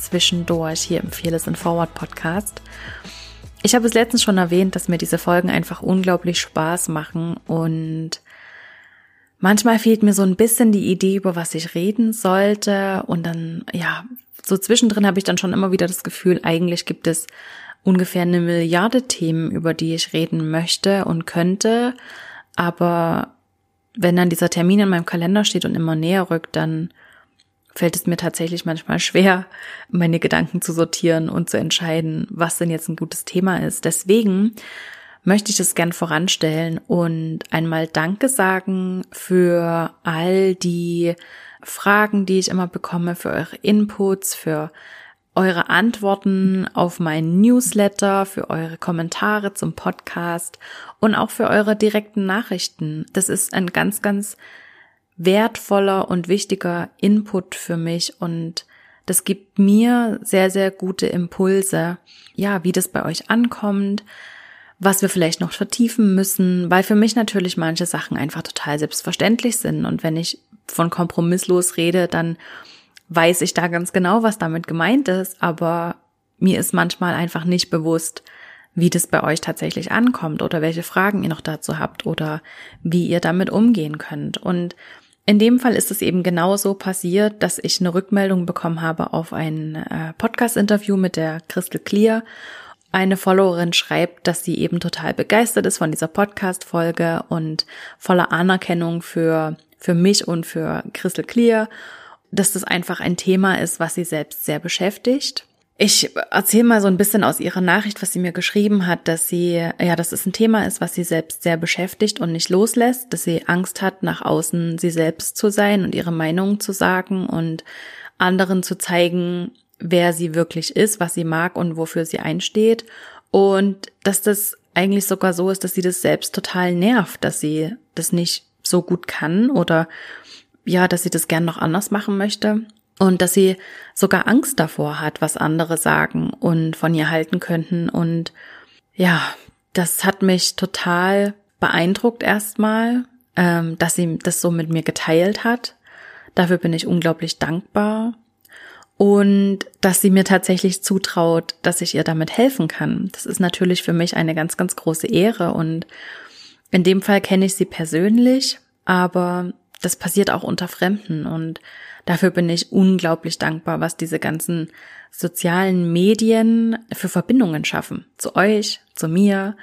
Zwischendurch hier im Fearless and Forward Podcast. Ich habe es letztens schon erwähnt, dass mir diese Folgen einfach unglaublich Spaß machen und manchmal fehlt mir so ein bisschen die Idee, über was ich reden sollte und dann, ja, so zwischendrin habe ich dann schon immer wieder das Gefühl, eigentlich gibt es ungefähr eine Milliarde Themen, über die ich reden möchte und könnte, aber wenn dann dieser Termin in meinem Kalender steht und immer näher rückt, dann fällt es mir tatsächlich manchmal schwer, meine Gedanken zu sortieren und zu entscheiden, was denn jetzt ein gutes Thema ist. Deswegen möchte ich das gern voranstellen und einmal Danke sagen für all die Fragen, die ich immer bekomme, für eure Inputs, für eure Antworten auf meinen Newsletter, für eure Kommentare zum Podcast und auch für eure direkten Nachrichten. Das ist ein ganz, ganz wertvoller und wichtiger Input für mich und das gibt mir sehr, sehr gute Impulse, ja, wie das bei euch ankommt, was wir vielleicht noch vertiefen müssen, weil für mich natürlich manche Sachen einfach total selbstverständlich sind. Und wenn ich von kompromisslos rede, dann weiß ich da ganz genau, was damit gemeint ist, aber mir ist manchmal einfach nicht bewusst, wie das bei euch tatsächlich ankommt oder welche Fragen ihr noch dazu habt oder wie ihr damit umgehen könnt. Und in dem Fall ist es eben genauso passiert, dass ich eine Rückmeldung bekommen habe auf ein äh, Podcast-Interview mit der Crystal Clear. Eine Followerin schreibt, dass sie eben total begeistert ist von dieser Podcast-Folge und voller Anerkennung für, für mich und für Crystal Clear, dass das einfach ein Thema ist, was sie selbst sehr beschäftigt. Ich erzähle mal so ein bisschen aus ihrer Nachricht, was sie mir geschrieben hat, dass sie, ja, dass es ein Thema ist, was sie selbst sehr beschäftigt und nicht loslässt, dass sie Angst hat, nach außen sie selbst zu sein und ihre Meinung zu sagen und anderen zu zeigen, wer sie wirklich ist, was sie mag und wofür sie einsteht. Und dass das eigentlich sogar so ist, dass sie das selbst total nervt, dass sie das nicht so gut kann oder ja, dass sie das gern noch anders machen möchte und dass sie sogar Angst davor hat, was andere sagen und von ihr halten könnten. Und ja, das hat mich total beeindruckt erstmal, ähm, dass sie das so mit mir geteilt hat. Dafür bin ich unglaublich dankbar. Und dass sie mir tatsächlich zutraut, dass ich ihr damit helfen kann. Das ist natürlich für mich eine ganz, ganz große Ehre. Und in dem Fall kenne ich sie persönlich, aber das passiert auch unter Fremden. Und Dafür bin ich unglaublich dankbar, was diese ganzen sozialen Medien für Verbindungen schaffen. Zu euch, zu mir,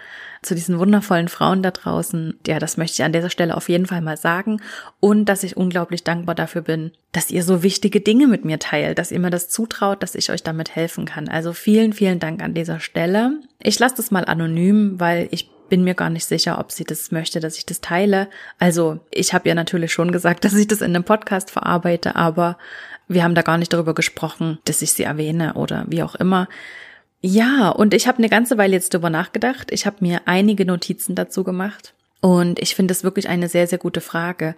zu diesen wundervollen Frauen da draußen. Ja, das möchte ich an dieser Stelle auf jeden Fall mal sagen. Und dass ich unglaublich dankbar dafür bin, dass ihr so wichtige Dinge mit mir teilt, dass ihr mir das zutraut, dass ich euch damit helfen kann. Also vielen, vielen Dank an dieser Stelle. Ich lasse das mal anonym, weil ich bin mir gar nicht sicher, ob sie das möchte, dass ich das teile. Also ich habe ja natürlich schon gesagt, dass ich das in einem Podcast verarbeite, aber wir haben da gar nicht darüber gesprochen, dass ich sie erwähne oder wie auch immer. Ja, und ich habe eine ganze Weile jetzt darüber nachgedacht. Ich habe mir einige Notizen dazu gemacht und ich finde es wirklich eine sehr, sehr gute Frage.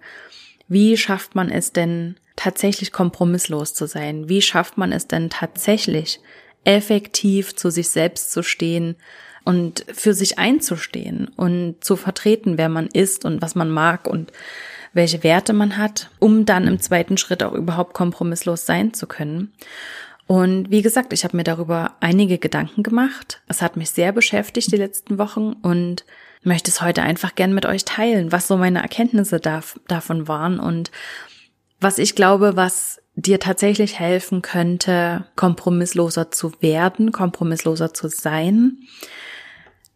Wie schafft man es denn tatsächlich kompromisslos zu sein? Wie schafft man es denn tatsächlich effektiv zu sich selbst zu stehen, und für sich einzustehen und zu vertreten, wer man ist und was man mag und welche Werte man hat, um dann im zweiten Schritt auch überhaupt kompromisslos sein zu können. Und wie gesagt, ich habe mir darüber einige Gedanken gemacht. Es hat mich sehr beschäftigt die letzten Wochen und möchte es heute einfach gern mit euch teilen, was so meine Erkenntnisse da, davon waren und was ich glaube, was dir tatsächlich helfen könnte, kompromissloser zu werden, kompromissloser zu sein.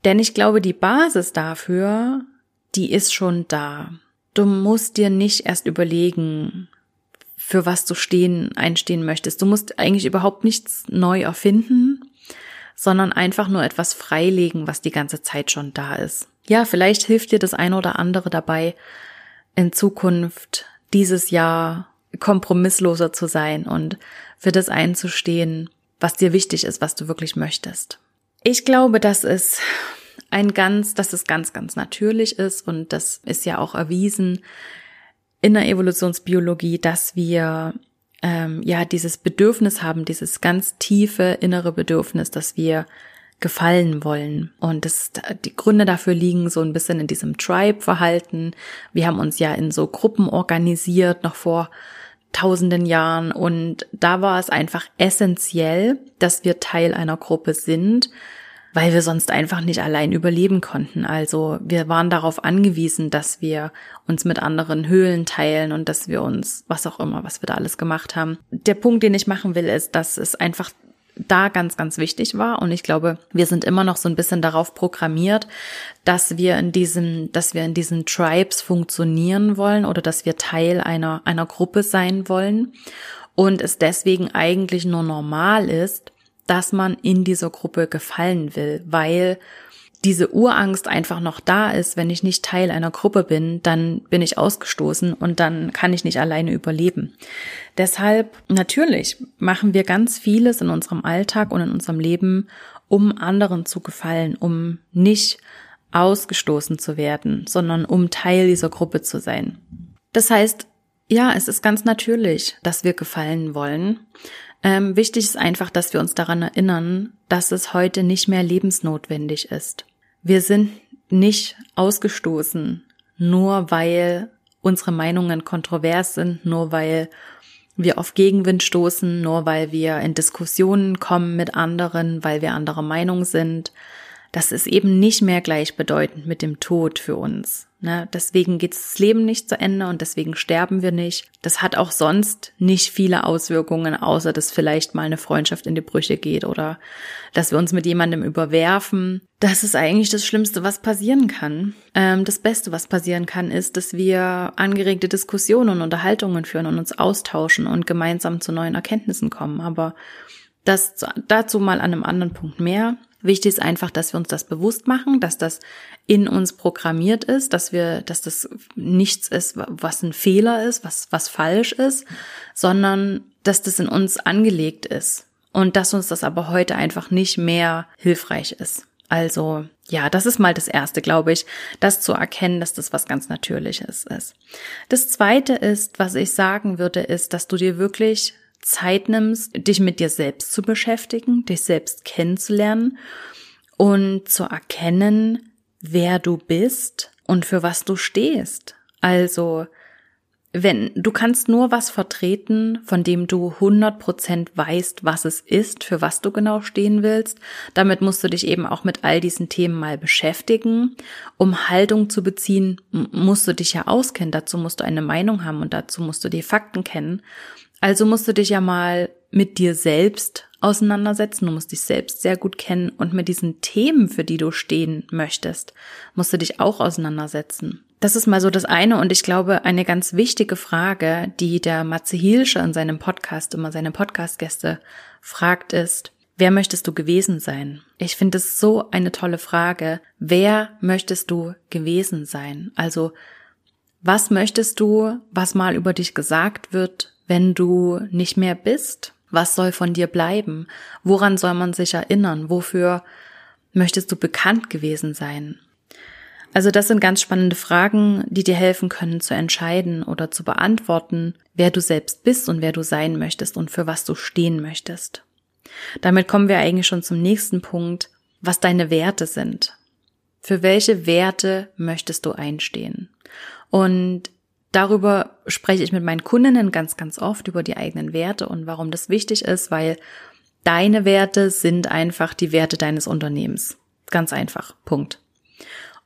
Denn ich glaube, die Basis dafür, die ist schon da. Du musst dir nicht erst überlegen, für was du stehen, einstehen möchtest. Du musst eigentlich überhaupt nichts neu erfinden, sondern einfach nur etwas freilegen, was die ganze Zeit schon da ist. Ja, vielleicht hilft dir das eine oder andere dabei, in Zukunft dieses Jahr kompromissloser zu sein und für das einzustehen, was dir wichtig ist, was du wirklich möchtest. Ich glaube, dass es ein ganz, dass es ganz, ganz natürlich ist und das ist ja auch erwiesen, in der Evolutionsbiologie, dass wir ähm, ja dieses Bedürfnis haben, dieses ganz tiefe innere Bedürfnis, dass wir gefallen wollen. Und das, die Gründe dafür liegen so ein bisschen in diesem Tribe-Verhalten. Wir haben uns ja in so Gruppen organisiert, noch vor tausenden Jahren. Und da war es einfach essentiell, dass wir Teil einer Gruppe sind, weil wir sonst einfach nicht allein überleben konnten. Also wir waren darauf angewiesen, dass wir uns mit anderen Höhlen teilen und dass wir uns, was auch immer, was wir da alles gemacht haben. Der Punkt, den ich machen will, ist, dass es einfach da ganz, ganz wichtig war. Und ich glaube, wir sind immer noch so ein bisschen darauf programmiert, dass wir in diesen, dass wir in diesen Tribes funktionieren wollen oder dass wir Teil einer, einer Gruppe sein wollen. Und es deswegen eigentlich nur normal ist, dass man in dieser Gruppe gefallen will, weil diese Urangst einfach noch da ist, wenn ich nicht Teil einer Gruppe bin, dann bin ich ausgestoßen und dann kann ich nicht alleine überleben. Deshalb natürlich machen wir ganz vieles in unserem Alltag und in unserem Leben, um anderen zu gefallen, um nicht ausgestoßen zu werden, sondern um Teil dieser Gruppe zu sein. Das heißt, ja, es ist ganz natürlich, dass wir gefallen wollen. Ähm, wichtig ist einfach, dass wir uns daran erinnern, dass es heute nicht mehr lebensnotwendig ist. Wir sind nicht ausgestoßen, nur weil unsere Meinungen kontrovers sind, nur weil wir auf Gegenwind stoßen, nur weil wir in Diskussionen kommen mit anderen, weil wir anderer Meinung sind. Das ist eben nicht mehr gleichbedeutend mit dem Tod für uns. Ne? Deswegen geht das Leben nicht zu Ende und deswegen sterben wir nicht. Das hat auch sonst nicht viele Auswirkungen, außer dass vielleicht mal eine Freundschaft in die Brüche geht oder dass wir uns mit jemandem überwerfen. Das ist eigentlich das Schlimmste, was passieren kann. Ähm, das Beste, was passieren kann, ist, dass wir angeregte Diskussionen und Unterhaltungen führen und uns austauschen und gemeinsam zu neuen Erkenntnissen kommen. Aber das dazu mal an einem anderen Punkt mehr. Wichtig ist einfach, dass wir uns das bewusst machen, dass das in uns programmiert ist, dass wir, dass das nichts ist, was ein Fehler ist, was, was falsch ist, sondern dass das in uns angelegt ist und dass uns das aber heute einfach nicht mehr hilfreich ist. Also, ja, das ist mal das erste, glaube ich, das zu erkennen, dass das was ganz Natürliches ist. Das zweite ist, was ich sagen würde, ist, dass du dir wirklich Zeit nimmst, dich mit dir selbst zu beschäftigen, dich selbst kennenzulernen und zu erkennen, wer du bist und für was du stehst. Also, wenn du kannst nur was vertreten, von dem du 100% weißt, was es ist, für was du genau stehen willst. Damit musst du dich eben auch mit all diesen Themen mal beschäftigen. Um Haltung zu beziehen, musst du dich ja auskennen. Dazu musst du eine Meinung haben und dazu musst du die Fakten kennen. Also musst du dich ja mal mit dir selbst auseinandersetzen. Du musst dich selbst sehr gut kennen und mit diesen Themen, für die du stehen möchtest, musst du dich auch auseinandersetzen. Das ist mal so das eine und ich glaube, eine ganz wichtige Frage, die der Matze Hielscher in seinem Podcast immer seine Podcastgäste fragt, ist, wer möchtest du gewesen sein? Ich finde es so eine tolle Frage. Wer möchtest du gewesen sein? Also, was möchtest du, was mal über dich gesagt wird, wenn du nicht mehr bist? Was soll von dir bleiben? Woran soll man sich erinnern? Wofür möchtest du bekannt gewesen sein? Also das sind ganz spannende Fragen, die dir helfen können zu entscheiden oder zu beantworten, wer du selbst bist und wer du sein möchtest und für was du stehen möchtest. Damit kommen wir eigentlich schon zum nächsten Punkt. was deine Werte sind. Für welche Werte möchtest du einstehen? Und darüber spreche ich mit meinen Kundinnen ganz, ganz oft über die eigenen Werte und warum das wichtig ist, weil deine Werte sind einfach die Werte deines Unternehmens. Ganz einfach. Punkt.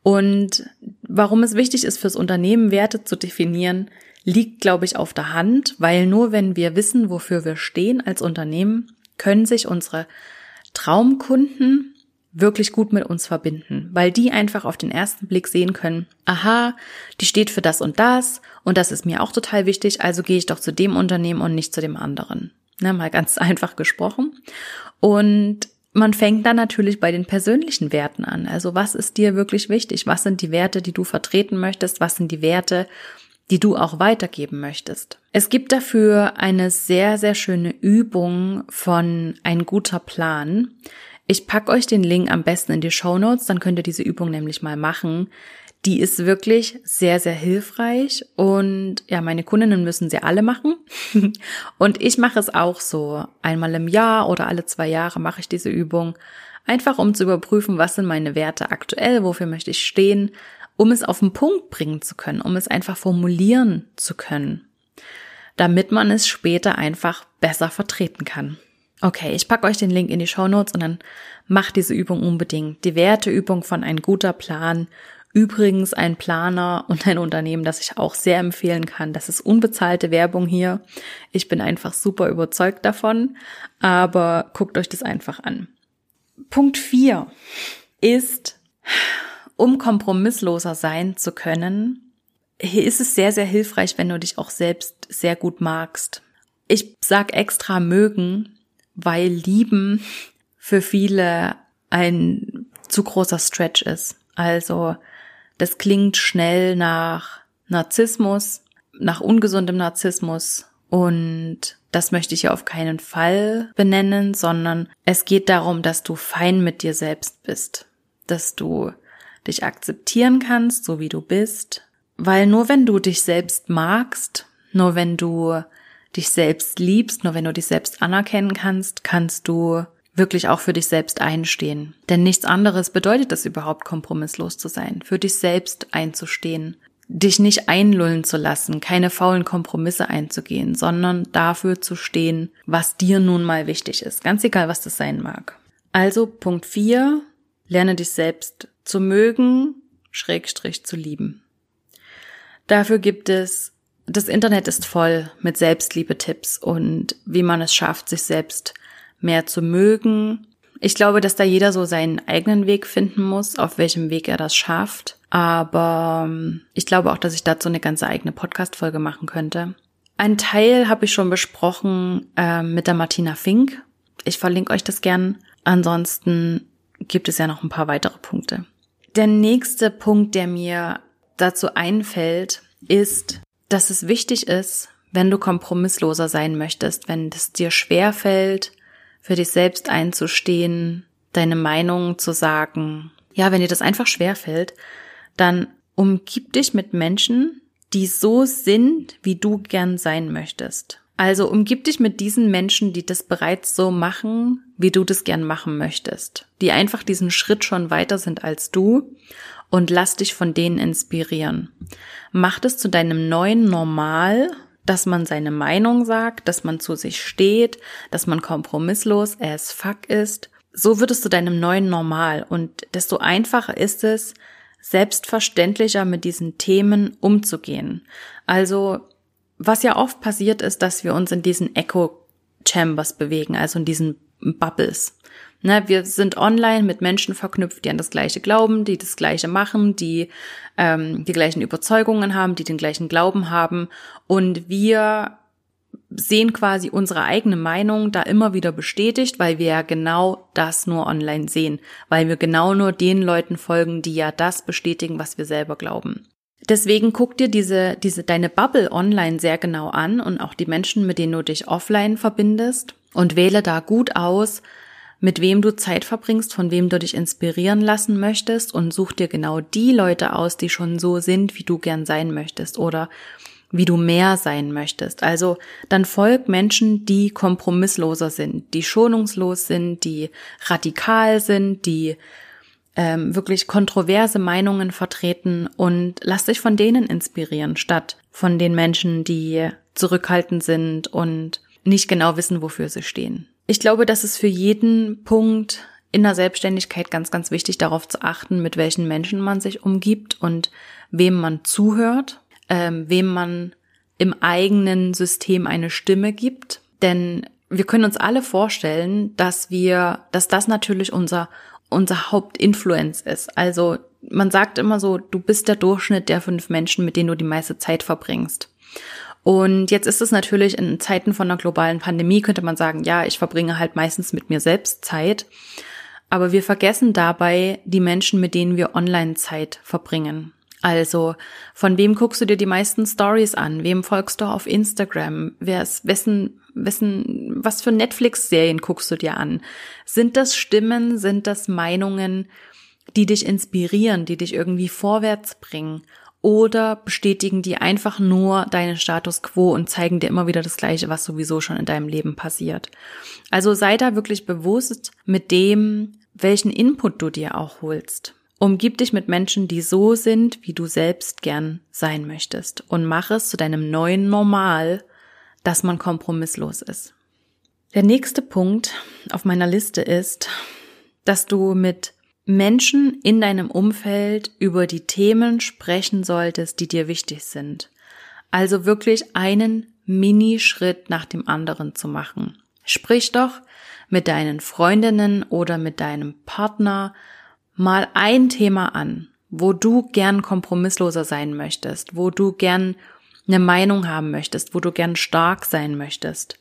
Und warum es wichtig ist, fürs Unternehmen Werte zu definieren, liegt, glaube ich, auf der Hand, weil nur wenn wir wissen, wofür wir stehen als Unternehmen, können sich unsere Traumkunden wirklich gut mit uns verbinden, weil die einfach auf den ersten Blick sehen können, aha, die steht für das und das und das ist mir auch total wichtig, also gehe ich doch zu dem Unternehmen und nicht zu dem anderen. Ne, mal ganz einfach gesprochen. Und man fängt dann natürlich bei den persönlichen Werten an. Also was ist dir wirklich wichtig? Was sind die Werte, die du vertreten möchtest? Was sind die Werte, die du auch weitergeben möchtest? Es gibt dafür eine sehr, sehr schöne Übung von ein guter Plan. Ich pack euch den Link am besten in die Show Notes, dann könnt ihr diese Übung nämlich mal machen. Die ist wirklich sehr, sehr hilfreich und ja, meine Kundinnen müssen sie alle machen. und ich mache es auch so. Einmal im Jahr oder alle zwei Jahre mache ich diese Übung. Einfach um zu überprüfen, was sind meine Werte aktuell, wofür möchte ich stehen, um es auf den Punkt bringen zu können, um es einfach formulieren zu können, damit man es später einfach besser vertreten kann. Okay, ich packe euch den Link in die Show Notes und dann macht diese Übung unbedingt. Die Werteübung von ein guter Plan Übrigens ein Planer und ein Unternehmen, das ich auch sehr empfehlen kann. Das ist unbezahlte Werbung hier. Ich bin einfach super überzeugt davon, aber guckt euch das einfach an. Punkt vier ist, um kompromissloser sein zu können, hier ist es sehr, sehr hilfreich, wenn du dich auch selbst sehr gut magst. Ich sag extra mögen, weil lieben für viele ein zu großer Stretch ist. Also das klingt schnell nach Narzissmus, nach ungesundem Narzissmus und das möchte ich ja auf keinen Fall benennen, sondern es geht darum, dass du fein mit dir selbst bist, dass du dich akzeptieren kannst, so wie du bist, weil nur wenn du dich selbst magst, nur wenn du dich selbst liebst, nur wenn du dich selbst anerkennen kannst, kannst du wirklich auch für dich selbst einstehen. Denn nichts anderes bedeutet es überhaupt, kompromisslos zu sein, für dich selbst einzustehen, dich nicht einlullen zu lassen, keine faulen Kompromisse einzugehen, sondern dafür zu stehen, was dir nun mal wichtig ist, ganz egal, was das sein mag. Also Punkt 4, lerne dich selbst zu mögen, Schrägstrich zu lieben. Dafür gibt es das Internet ist voll mit Selbstliebe-Tipps und wie man es schafft, sich selbst mehr zu mögen. Ich glaube, dass da jeder so seinen eigenen Weg finden muss, auf welchem Weg er das schafft. Aber ähm, ich glaube auch, dass ich dazu eine ganze eigene Podcast-Folge machen könnte. Ein Teil habe ich schon besprochen äh, mit der Martina Fink. Ich verlinke euch das gern. Ansonsten gibt es ja noch ein paar weitere Punkte. Der nächste Punkt, der mir dazu einfällt, ist, dass es wichtig ist, wenn du kompromissloser sein möchtest, wenn es dir schwer fällt, für dich selbst einzustehen, deine Meinung zu sagen. Ja, wenn dir das einfach schwer fällt, dann umgib dich mit Menschen, die so sind, wie du gern sein möchtest. Also umgib dich mit diesen Menschen, die das bereits so machen, wie du das gern machen möchtest, die einfach diesen Schritt schon weiter sind als du und lass dich von denen inspirieren. Mach es zu deinem neuen Normal dass man seine Meinung sagt, dass man zu sich steht, dass man kompromisslos as fuck ist. So wird es zu deinem neuen Normal und desto einfacher ist es, selbstverständlicher mit diesen Themen umzugehen. Also, was ja oft passiert ist, dass wir uns in diesen Echo Chambers bewegen, also in diesen Bubbles. Ne, wir sind online mit Menschen verknüpft, die an das Gleiche glauben, die das Gleiche machen, die ähm, die gleichen Überzeugungen haben, die den gleichen Glauben haben. Und wir sehen quasi unsere eigene Meinung da immer wieder bestätigt, weil wir ja genau das nur online sehen, weil wir genau nur den Leuten folgen, die ja das bestätigen, was wir selber glauben. Deswegen guck dir diese, diese, deine Bubble online sehr genau an und auch die Menschen, mit denen du dich offline verbindest und wähle da gut aus, mit wem du Zeit verbringst, von wem du dich inspirieren lassen möchtest und such dir genau die Leute aus, die schon so sind, wie du gern sein möchtest oder wie du mehr sein möchtest. Also dann folg Menschen, die kompromissloser sind, die schonungslos sind, die radikal sind, die ähm, wirklich kontroverse Meinungen vertreten und lass dich von denen inspirieren, statt von den Menschen, die zurückhaltend sind und nicht genau wissen, wofür sie stehen. Ich glaube, dass es für jeden Punkt in der Selbstständigkeit ganz, ganz wichtig darauf zu achten, mit welchen Menschen man sich umgibt und wem man zuhört ähm, wem man im eigenen System eine Stimme gibt. Denn wir können uns alle vorstellen, dass wir, dass das natürlich unser, unser Hauptinfluenz ist. Also man sagt immer so, du bist der Durchschnitt der fünf Menschen, mit denen du die meiste Zeit verbringst. Und jetzt ist es natürlich in Zeiten von einer globalen Pandemie, könnte man sagen, ja, ich verbringe halt meistens mit mir selbst Zeit. Aber wir vergessen dabei die Menschen, mit denen wir online Zeit verbringen. Also, von wem guckst du dir die meisten Stories an? Wem folgst du auf Instagram? Wer ist, wessen, wessen, was für Netflix-Serien guckst du dir an? Sind das Stimmen? Sind das Meinungen, die dich inspirieren, die dich irgendwie vorwärts bringen? Oder bestätigen die einfach nur deinen Status quo und zeigen dir immer wieder das Gleiche, was sowieso schon in deinem Leben passiert? Also sei da wirklich bewusst mit dem, welchen Input du dir auch holst. Umgib dich mit Menschen, die so sind, wie du selbst gern sein möchtest und mach es zu deinem neuen Normal, dass man kompromisslos ist. Der nächste Punkt auf meiner Liste ist, dass du mit Menschen in deinem Umfeld über die Themen sprechen solltest, die dir wichtig sind. Also wirklich einen Minischritt nach dem anderen zu machen. Sprich doch mit deinen Freundinnen oder mit deinem Partner, mal ein Thema an, wo du gern kompromissloser sein möchtest, wo du gern eine Meinung haben möchtest, wo du gern stark sein möchtest.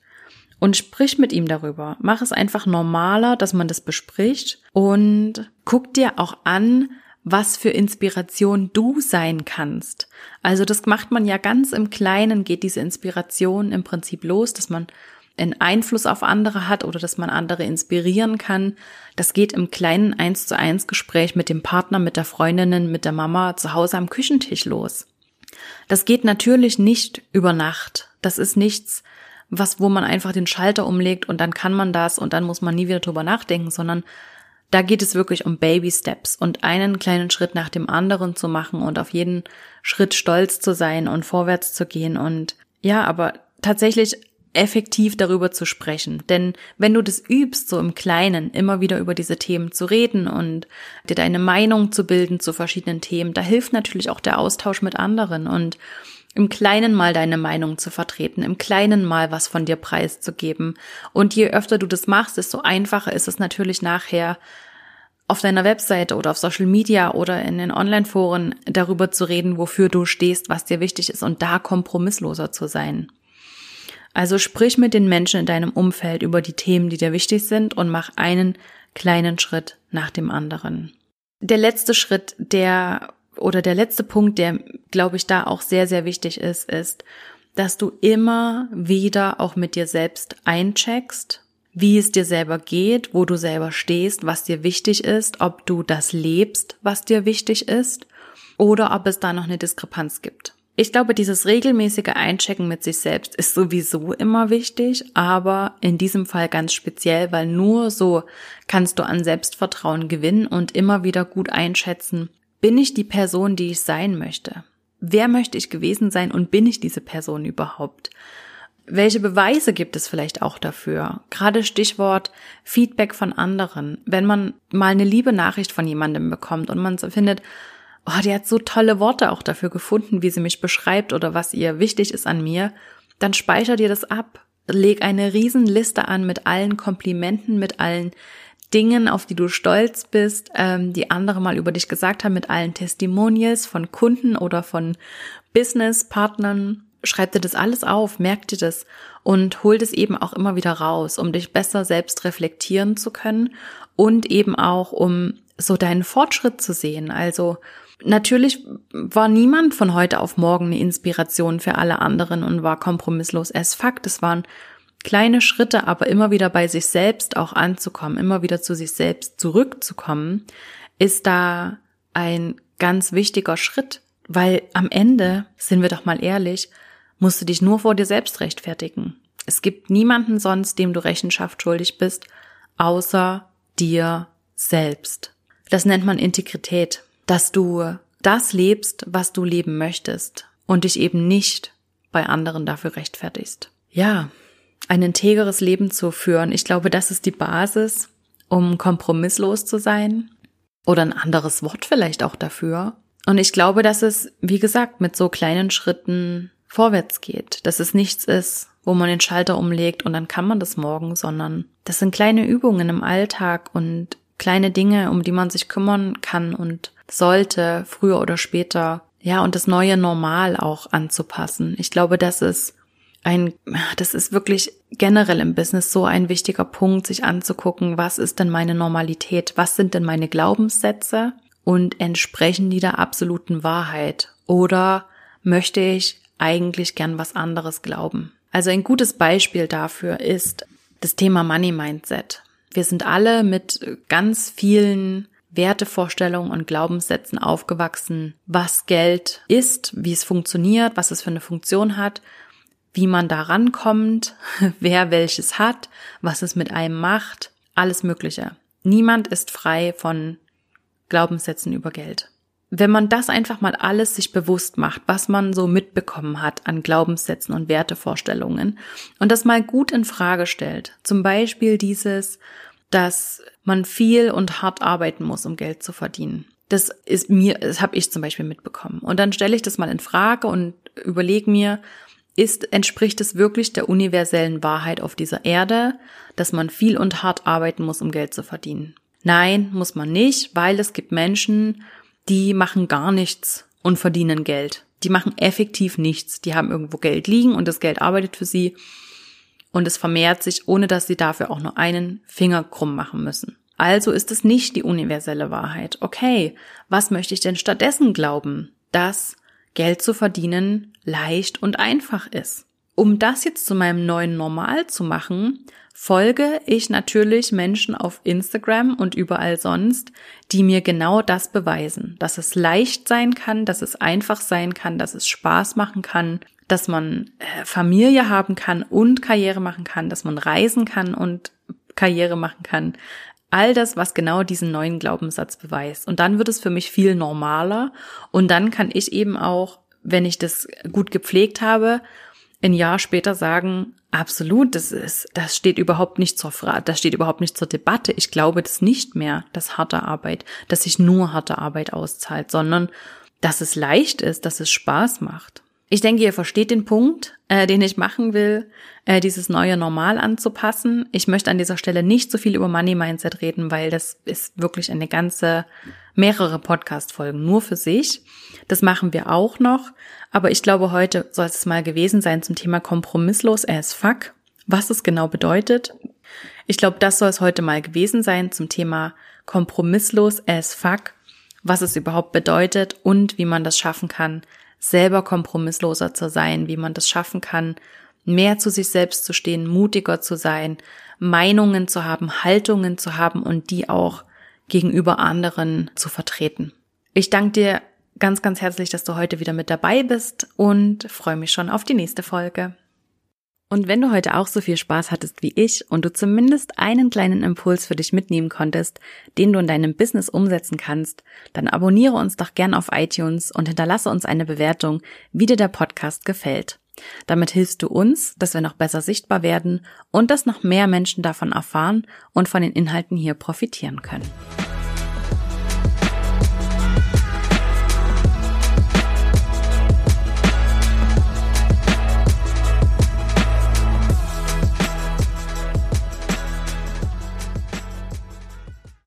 Und sprich mit ihm darüber. Mach es einfach normaler, dass man das bespricht und guck dir auch an, was für Inspiration du sein kannst. Also das macht man ja ganz im Kleinen, geht diese Inspiration im Prinzip los, dass man einen Einfluss auf andere hat oder dass man andere inspirieren kann. Das geht im kleinen eins zu eins Gespräch mit dem Partner, mit der Freundinnen, mit der Mama zu Hause am Küchentisch los. Das geht natürlich nicht über Nacht. Das ist nichts, was, wo man einfach den Schalter umlegt und dann kann man das und dann muss man nie wieder drüber nachdenken, sondern da geht es wirklich um Baby Steps und einen kleinen Schritt nach dem anderen zu machen und auf jeden Schritt stolz zu sein und vorwärts zu gehen und ja, aber tatsächlich effektiv darüber zu sprechen. Denn wenn du das übst, so im Kleinen, immer wieder über diese Themen zu reden und dir deine Meinung zu bilden zu verschiedenen Themen, da hilft natürlich auch der Austausch mit anderen und im Kleinen mal deine Meinung zu vertreten, im Kleinen mal was von dir preiszugeben. Und je öfter du das machst, desto einfacher ist es natürlich nachher, auf deiner Webseite oder auf Social Media oder in den Online-Foren darüber zu reden, wofür du stehst, was dir wichtig ist und da kompromissloser zu sein. Also sprich mit den Menschen in deinem Umfeld über die Themen, die dir wichtig sind und mach einen kleinen Schritt nach dem anderen. Der letzte Schritt, der oder der letzte Punkt, der glaube ich da auch sehr, sehr wichtig ist, ist, dass du immer wieder auch mit dir selbst eincheckst, wie es dir selber geht, wo du selber stehst, was dir wichtig ist, ob du das lebst, was dir wichtig ist, oder ob es da noch eine Diskrepanz gibt. Ich glaube, dieses regelmäßige Einchecken mit sich selbst ist sowieso immer wichtig, aber in diesem Fall ganz speziell, weil nur so kannst du an Selbstvertrauen gewinnen und immer wieder gut einschätzen, bin ich die Person, die ich sein möchte? Wer möchte ich gewesen sein und bin ich diese Person überhaupt? Welche Beweise gibt es vielleicht auch dafür? Gerade Stichwort Feedback von anderen. Wenn man mal eine liebe Nachricht von jemandem bekommt und man findet, oh, die hat so tolle Worte auch dafür gefunden, wie sie mich beschreibt oder was ihr wichtig ist an mir, dann speicher dir das ab. Leg eine Riesenliste an mit allen Komplimenten, mit allen Dingen, auf die du stolz bist, ähm, die andere mal über dich gesagt haben, mit allen Testimonials von Kunden oder von Businesspartnern. Schreib dir das alles auf, merk dir das und hol das eben auch immer wieder raus, um dich besser selbst reflektieren zu können und eben auch um so deinen Fortschritt zu sehen. Also Natürlich war niemand von heute auf morgen eine Inspiration für alle anderen und war kompromisslos as Fakt. Es waren kleine Schritte, aber immer wieder bei sich selbst auch anzukommen, immer wieder zu sich selbst zurückzukommen, ist da ein ganz wichtiger Schritt, weil am Ende, sind wir doch mal ehrlich, musst du dich nur vor dir selbst rechtfertigen. Es gibt niemanden sonst, dem du Rechenschaft schuldig bist, außer dir selbst. Das nennt man Integrität, dass du das lebst, was du leben möchtest und dich eben nicht bei anderen dafür rechtfertigst. Ja, ein integeres Leben zu führen, ich glaube, das ist die Basis, um kompromisslos zu sein oder ein anderes Wort vielleicht auch dafür. Und ich glaube, dass es, wie gesagt, mit so kleinen Schritten vorwärts geht, dass es nichts ist, wo man den Schalter umlegt und dann kann man das morgen, sondern das sind kleine Übungen im Alltag und kleine Dinge, um die man sich kümmern kann und sollte, früher oder später, ja, und das neue Normal auch anzupassen. Ich glaube, das ist ein, das ist wirklich generell im Business so ein wichtiger Punkt, sich anzugucken, was ist denn meine Normalität? Was sind denn meine Glaubenssätze? Und entsprechen die der absoluten Wahrheit? Oder möchte ich eigentlich gern was anderes glauben? Also ein gutes Beispiel dafür ist das Thema Money Mindset. Wir sind alle mit ganz vielen Wertevorstellungen und Glaubenssätzen aufgewachsen, was Geld ist, wie es funktioniert, was es für eine Funktion hat, wie man da rankommt, wer welches hat, was es mit einem macht, alles Mögliche. Niemand ist frei von Glaubenssätzen über Geld. Wenn man das einfach mal alles sich bewusst macht, was man so mitbekommen hat an Glaubenssätzen und Wertevorstellungen und das mal gut in Frage stellt, zum Beispiel dieses, dass man viel und hart arbeiten muss, um Geld zu verdienen. Das ist mir, das habe ich zum Beispiel mitbekommen. Und dann stelle ich das mal in Frage und überlege mir, ist, entspricht es wirklich der universellen Wahrheit auf dieser Erde, dass man viel und hart arbeiten muss, um Geld zu verdienen? Nein, muss man nicht, weil es gibt Menschen, die machen gar nichts und verdienen Geld. Die machen effektiv nichts. Die haben irgendwo Geld liegen und das Geld arbeitet für sie und es vermehrt sich, ohne dass sie dafür auch nur einen Finger krumm machen müssen. Also ist es nicht die universelle Wahrheit. Okay, was möchte ich denn stattdessen glauben? Dass Geld zu verdienen leicht und einfach ist. Um das jetzt zu meinem neuen Normal zu machen, folge ich natürlich Menschen auf Instagram und überall sonst, die mir genau das beweisen, dass es leicht sein kann, dass es einfach sein kann, dass es Spaß machen kann, dass man äh, Familie haben kann und Karriere machen kann, dass man reisen kann und Karriere machen kann. All das, was genau diesen neuen Glaubenssatz beweist. Und dann wird es für mich viel normaler. Und dann kann ich eben auch, wenn ich das gut gepflegt habe, ein Jahr später sagen, absolut, das ist, das steht überhaupt nicht zur Frage, das steht überhaupt nicht zur Debatte. Ich glaube das nicht mehr, dass harte Arbeit, dass sich nur harte Arbeit auszahlt, sondern dass es leicht ist, dass es Spaß macht. Ich denke, ihr versteht den Punkt, äh, den ich machen will, äh, dieses neue Normal anzupassen. Ich möchte an dieser Stelle nicht so viel über Money Mindset reden, weil das ist wirklich eine ganze, mehrere Podcast-Folgen nur für sich. Das machen wir auch noch. Aber ich glaube, heute soll es mal gewesen sein zum Thema kompromisslos as fuck. Was es genau bedeutet. Ich glaube, das soll es heute mal gewesen sein zum Thema kompromisslos as fuck. Was es überhaupt bedeutet und wie man das schaffen kann, selber kompromissloser zu sein, wie man das schaffen kann, mehr zu sich selbst zu stehen, mutiger zu sein, Meinungen zu haben, Haltungen zu haben und die auch gegenüber anderen zu vertreten. Ich danke dir ganz, ganz herzlich, dass du heute wieder mit dabei bist und freue mich schon auf die nächste Folge. Und wenn du heute auch so viel Spaß hattest wie ich und du zumindest einen kleinen Impuls für dich mitnehmen konntest, den du in deinem Business umsetzen kannst, dann abonniere uns doch gern auf iTunes und hinterlasse uns eine Bewertung, wie dir der Podcast gefällt. Damit hilfst du uns, dass wir noch besser sichtbar werden und dass noch mehr Menschen davon erfahren und von den Inhalten hier profitieren können.